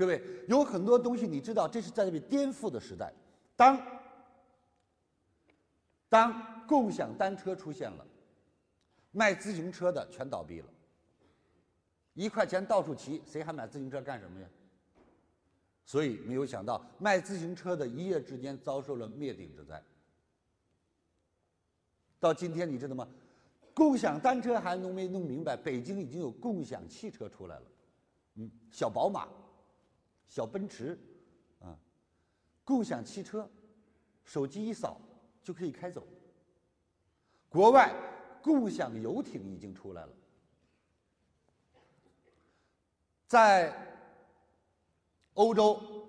各位，有很多东西你知道，这是在这个颠覆的时代。当当共享单车出现了，卖自行车的全倒闭了。一块钱到处骑，谁还买自行车干什么呀？所以没有想到，卖自行车的一夜之间遭受了灭顶之灾。到今天，你知道吗？共享单车还弄没弄明白？北京已经有共享汽车出来了，嗯，小宝马、小奔驰，啊，共享汽车，手机一扫就可以开走。国外共享游艇已经出来了，在欧洲，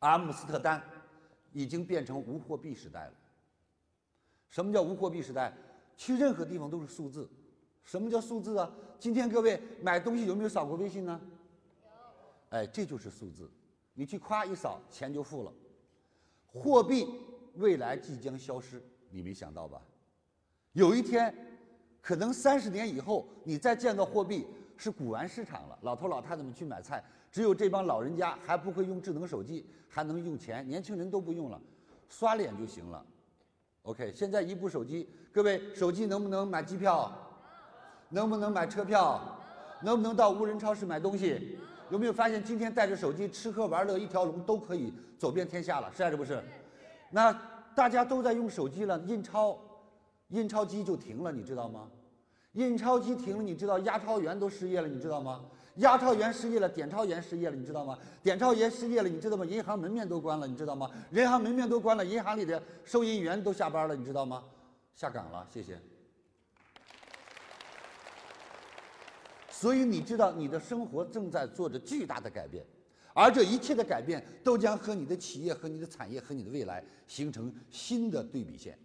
阿姆斯特丹已经变成无货币时代了。什么叫无货币时代？去任何地方都是数字。什么叫数字啊？今天各位买东西有没有扫过微信呢？哎，这就是数字。你去夸一扫，钱就付了。货币未来即将消失，你没想到吧？有一天，可能三十年以后，你再见到货币是古玩市场了。老头老太太们去买菜，只有这帮老人家还不会用智能手机，还能用钱。年轻人都不用了，刷脸就行了。OK，现在一部手机，各位手机能不能买机票？能不能买车票？能不能到无人超市买东西？有没有发现今天带着手机吃喝玩乐一条龙都可以走遍天下了？是还是不是？那大家都在用手机了，印钞，印钞机就停了，你知道吗？印钞机停了，你知道押钞员都失业了，你知道吗？押钞员失业了，点钞员失业了，你知道吗？点钞员失业了，你知道吗？银行门面都关了，你知道吗？银行门面都关了，银行里的收银员都下班了，你知道吗？下岗了，谢谢。所以你知道，你的生活正在做着巨大的改变，而这一切的改变都将和你的企业、和你的产业、和你的未来形成新的对比线。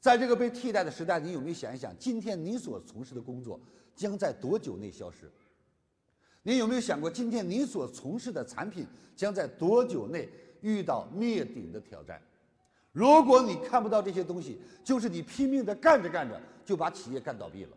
在这个被替代的时代，你有没有想一想，今天你所从事的工作？将在多久内消失？你有没有想过，今天你所从事的产品将在多久内遇到灭顶的挑战？如果你看不到这些东西，就是你拼命的干着干着就把企业干倒闭了。